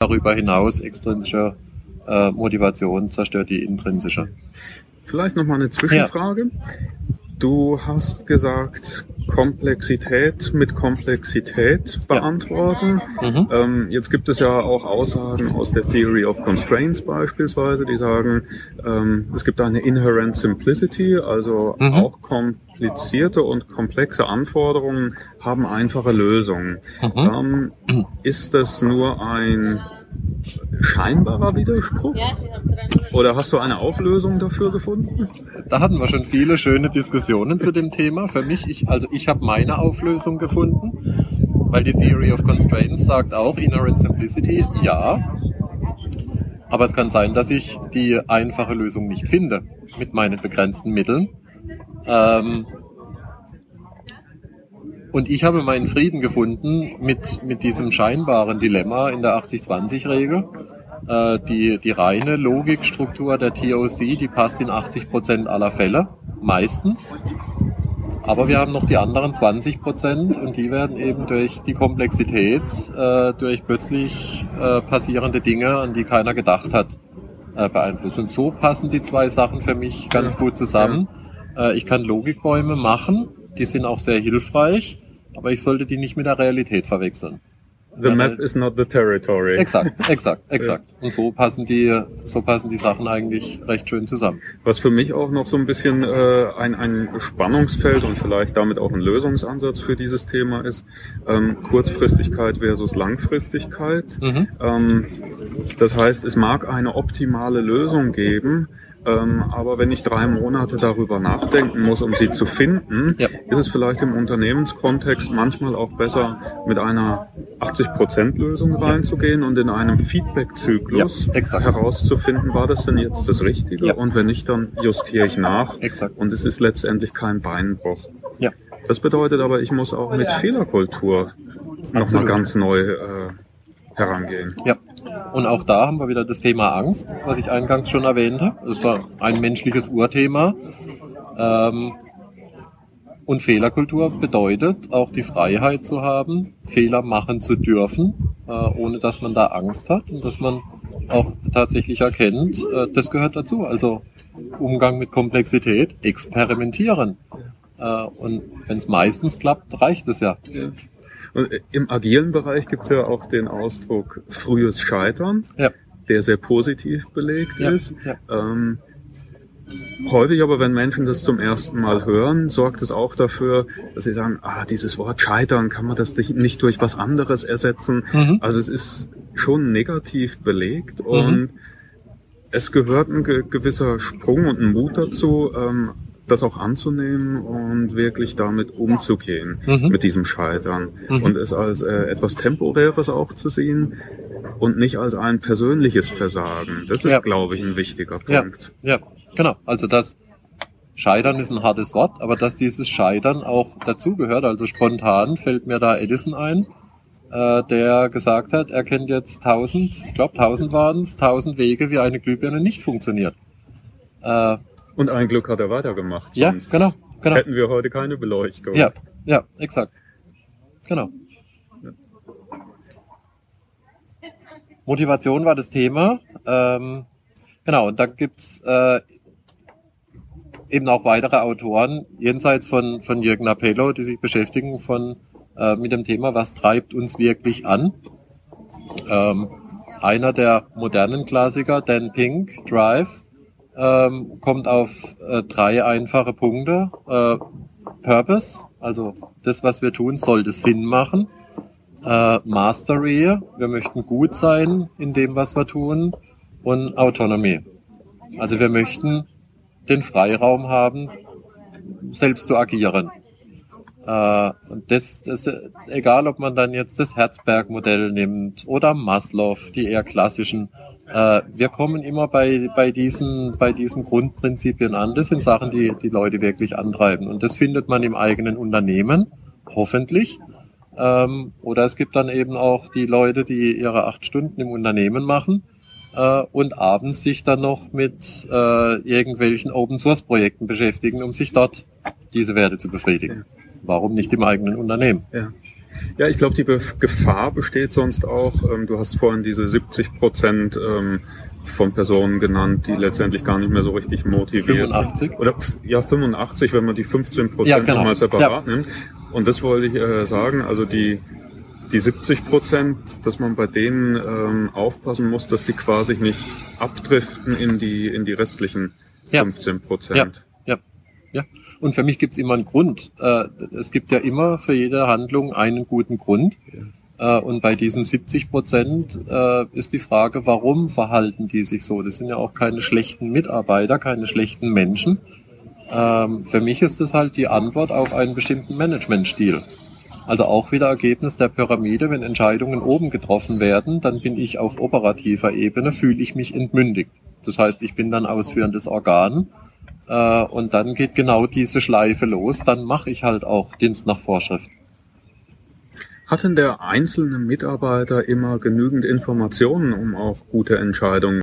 darüber hinaus extrinsische äh, Motivation zerstört die intrinsische. Vielleicht noch mal eine Zwischenfrage. Ja. Du hast gesagt, Komplexität mit Komplexität beantworten. Ja. Mhm. Ähm, jetzt gibt es ja auch Aussagen aus der Theory of Constraints beispielsweise, die sagen, ähm, es gibt eine Inherent Simplicity, also mhm. auch komplizierte und komplexe Anforderungen haben einfache Lösungen. Mhm. Ähm, ist das nur ein scheinbarer Widerspruch? Oder hast du eine Auflösung dafür gefunden? Da hatten wir schon viele schöne Diskussionen zu dem Thema. Für mich, ich, also ich habe meine Auflösung gefunden, weil die Theory of Constraints sagt auch Inherent Simplicity, ja. Aber es kann sein, dass ich die einfache Lösung nicht finde mit meinen begrenzten Mitteln. Ähm, und ich habe meinen Frieden gefunden mit, mit diesem scheinbaren Dilemma in der 80-20-Regel. Äh, die, die reine Logikstruktur der TOC, die passt in 80 Prozent aller Fälle, meistens. Aber wir haben noch die anderen 20 Prozent und die werden eben durch die Komplexität, äh, durch plötzlich äh, passierende Dinge, an die keiner gedacht hat, äh, beeinflusst. Und so passen die zwei Sachen für mich ganz gut zusammen. Äh, ich kann Logikbäume machen, die sind auch sehr hilfreich, aber ich sollte die nicht mit der Realität verwechseln. The map is not the territory. Exakt, exakt, exakt. Und so passen die, so passen die Sachen eigentlich recht schön zusammen. Was für mich auch noch so ein bisschen äh, ein, ein Spannungsfeld und vielleicht damit auch ein Lösungsansatz für dieses Thema ist, ähm, Kurzfristigkeit versus Langfristigkeit. Mhm. Ähm, das heißt, es mag eine optimale Lösung geben, ähm, aber wenn ich drei Monate darüber nachdenken muss, um sie zu finden, ja. ist es vielleicht im Unternehmenskontext manchmal auch besser, mit einer 80%-Lösung reinzugehen und in einem Feedback-Zyklus ja, herauszufinden, war das denn jetzt das Richtige? Ja. Und wenn nicht, dann justiere ich nach. Exakt. Und es ist letztendlich kein Beinbruch. Ja. Das bedeutet aber, ich muss auch mit Fehlerkultur nochmal ganz neu äh, herangehen. Ja. Und auch da haben wir wieder das Thema Angst, was ich eingangs schon erwähnte. Das ist ein menschliches Urthema. Ähm, und Fehlerkultur bedeutet auch die Freiheit zu haben, Fehler machen zu dürfen, äh, ohne dass man da Angst hat und dass man auch tatsächlich erkennt, äh, das gehört dazu. Also Umgang mit Komplexität, experimentieren. Äh, und wenn es meistens klappt, reicht es ja. Und äh, im agilen Bereich gibt es ja auch den Ausdruck frühes Scheitern, ja. der sehr positiv belegt ja. ist. Ja. Ähm, häufig aber, wenn Menschen das zum ersten Mal hören, sorgt es auch dafür, dass sie sagen, ah, dieses Wort Scheitern, kann man das nicht durch was anderes ersetzen? Mhm. Also es ist schon negativ belegt mhm. und es gehört ein gewisser Sprung und ein Mut dazu, ähm, das auch anzunehmen und wirklich damit umzugehen, mhm. mit diesem Scheitern. Mhm. Und es als äh, etwas Temporäres auch zu sehen und nicht als ein persönliches Versagen. Das ist, ja. glaube ich, ein wichtiger Punkt. Ja. ja, genau. Also das Scheitern ist ein hartes Wort, aber dass dieses Scheitern auch dazugehört, also spontan fällt mir da Edison ein, äh, der gesagt hat, er kennt jetzt tausend, ich glaube tausend waren es, tausend Wege, wie eine Glühbirne nicht funktioniert. Äh, und ein Glück hat er weitergemacht. Ja, genau, genau. Hätten wir heute keine Beleuchtung. Ja, ja, exakt. Genau. Ja. Motivation war das Thema. Ähm, genau, und da gibt's äh, eben auch weitere Autoren, jenseits von, von Jürgen Appello, die sich beschäftigen von, äh, mit dem Thema, was treibt uns wirklich an. Ähm, einer der modernen Klassiker, Dan Pink, Drive, ähm, kommt auf äh, drei einfache Punkte. Äh, Purpose, also das, was wir tun, sollte Sinn machen. Äh, Mastery, wir möchten gut sein in dem, was wir tun. Und Autonomy. Also wir möchten den Freiraum haben, selbst zu agieren. Äh, und das, das, egal ob man dann jetzt das Herzberg-Modell nimmt oder Maslow, die eher klassischen äh, wir kommen immer bei, bei, diesen, bei diesen Grundprinzipien an. Das sind Sachen, die die Leute wirklich antreiben. Und das findet man im eigenen Unternehmen, hoffentlich. Ähm, oder es gibt dann eben auch die Leute, die ihre acht Stunden im Unternehmen machen äh, und abends sich dann noch mit äh, irgendwelchen Open-Source-Projekten beschäftigen, um sich dort diese Werte zu befriedigen. Warum nicht im eigenen Unternehmen? Ja. Ja, ich glaube, die Gefahr besteht sonst auch. Ähm, du hast vorhin diese 70 Prozent ähm, von Personen genannt, die letztendlich gar nicht mehr so richtig motiviert 85? Oder ja, 85, wenn man die 15 Prozent ja, genau. mal separat ja. nimmt. Und das wollte ich äh, sagen, also die, die 70 Prozent, dass man bei denen ähm, aufpassen muss, dass die quasi nicht abdriften in die, in die restlichen 15 Prozent. Ja. Ja. Und für mich gibt es immer einen Grund. Äh, es gibt ja immer für jede Handlung einen guten Grund. Ja. Äh, und bei diesen 70 Prozent äh, ist die Frage, warum verhalten die sich so? Das sind ja auch keine schlechten Mitarbeiter, keine schlechten Menschen. Ähm, für mich ist es halt die Antwort auf einen bestimmten Managementstil. Also auch wieder Ergebnis der Pyramide, wenn Entscheidungen oben getroffen werden, dann bin ich auf operativer Ebene, fühle ich mich entmündigt. Das heißt, ich bin dann ausführendes Organ äh, und dann geht genau diese Schleife los, dann mache ich halt auch Dienst nach Vorschrift. Hat denn der einzelne Mitarbeiter immer genügend Informationen, um auch gute Entscheidungen